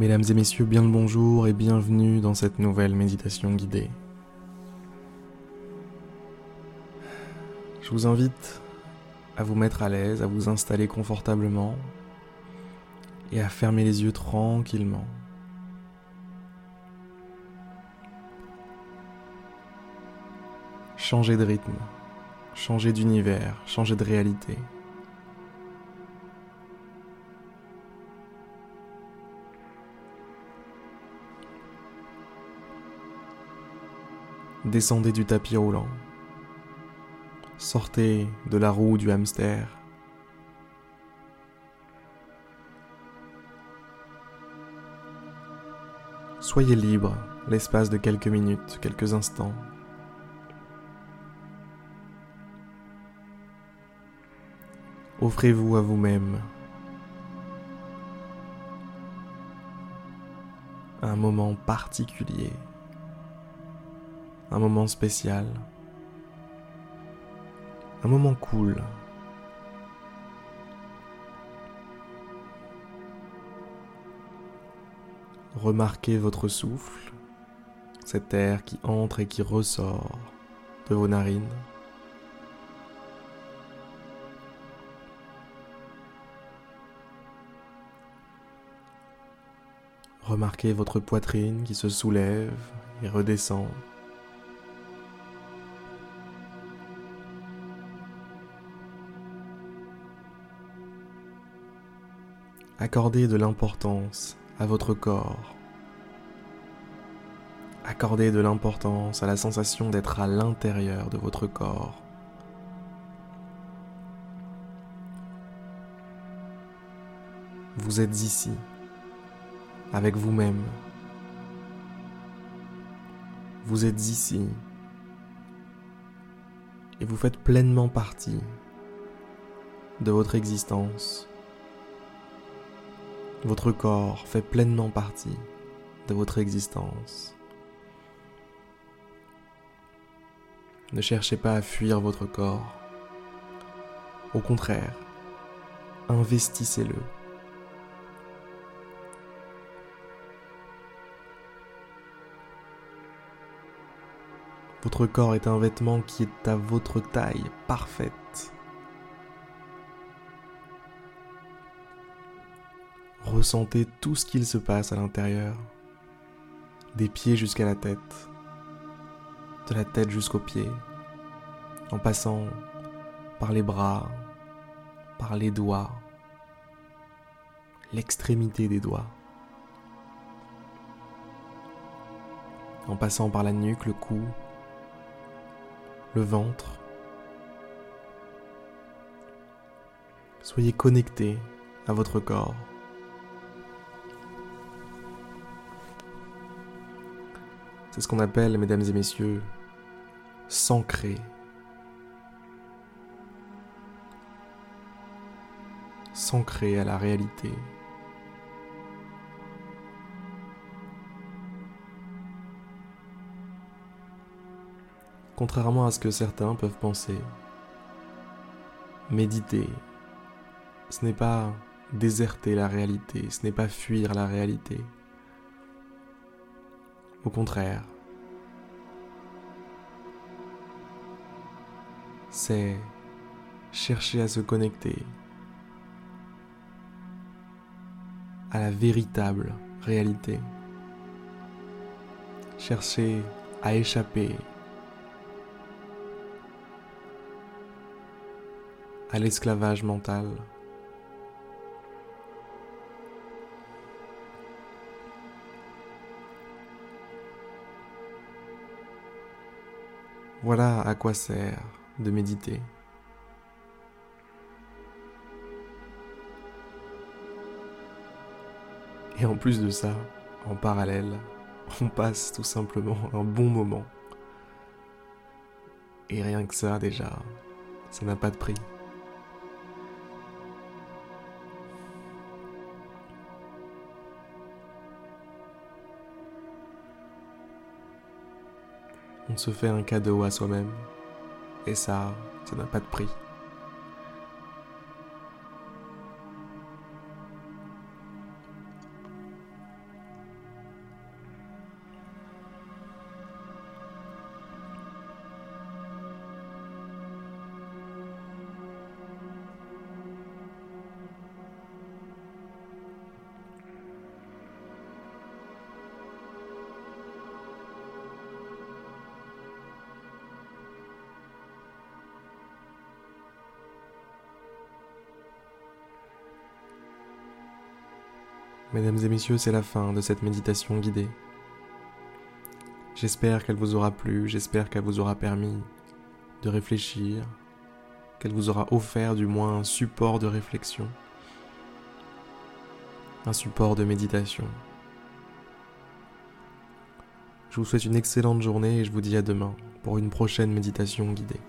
Mesdames et messieurs, bien le bonjour et bienvenue dans cette nouvelle méditation guidée. Je vous invite à vous mettre à l'aise, à vous installer confortablement et à fermer les yeux tranquillement. Changez de rythme, changez d'univers, changez de réalité. Descendez du tapis roulant. Sortez de la roue du hamster. Soyez libre l'espace de quelques minutes, quelques instants. Offrez-vous à vous-même un moment particulier un moment spécial, un moment cool. Remarquez votre souffle, cet air qui entre et qui ressort de vos narines. Remarquez votre poitrine qui se soulève et redescend. Accordez de l'importance à votre corps. Accordez de l'importance à la sensation d'être à l'intérieur de votre corps. Vous êtes ici, avec vous-même. Vous êtes ici et vous faites pleinement partie de votre existence votre corps fait pleinement partie de votre existence. Ne cherchez pas à fuir votre corps. Au contraire, investissez-le. Votre corps est un vêtement qui est à votre taille parfaite. Ressentez tout ce qu'il se passe à l'intérieur, des pieds jusqu'à la tête, de la tête jusqu'aux pieds, en passant par les bras, par les doigts, l'extrémité des doigts, en passant par la nuque, le cou, le ventre. Soyez connectés à votre corps. C'est ce qu'on appelle, mesdames et messieurs, s'ancrer. S'ancrer à la réalité. Contrairement à ce que certains peuvent penser, méditer, ce n'est pas déserter la réalité, ce n'est pas fuir la réalité. Au contraire, c'est chercher à se connecter à la véritable réalité. Chercher à échapper à l'esclavage mental. Voilà à quoi sert de méditer. Et en plus de ça, en parallèle, on passe tout simplement un bon moment. Et rien que ça déjà, ça n'a pas de prix. On se fait un cadeau à soi-même. Et ça, ça n'a pas de prix. Mesdames et messieurs, c'est la fin de cette méditation guidée. J'espère qu'elle vous aura plu, j'espère qu'elle vous aura permis de réfléchir, qu'elle vous aura offert du moins un support de réflexion, un support de méditation. Je vous souhaite une excellente journée et je vous dis à demain pour une prochaine méditation guidée.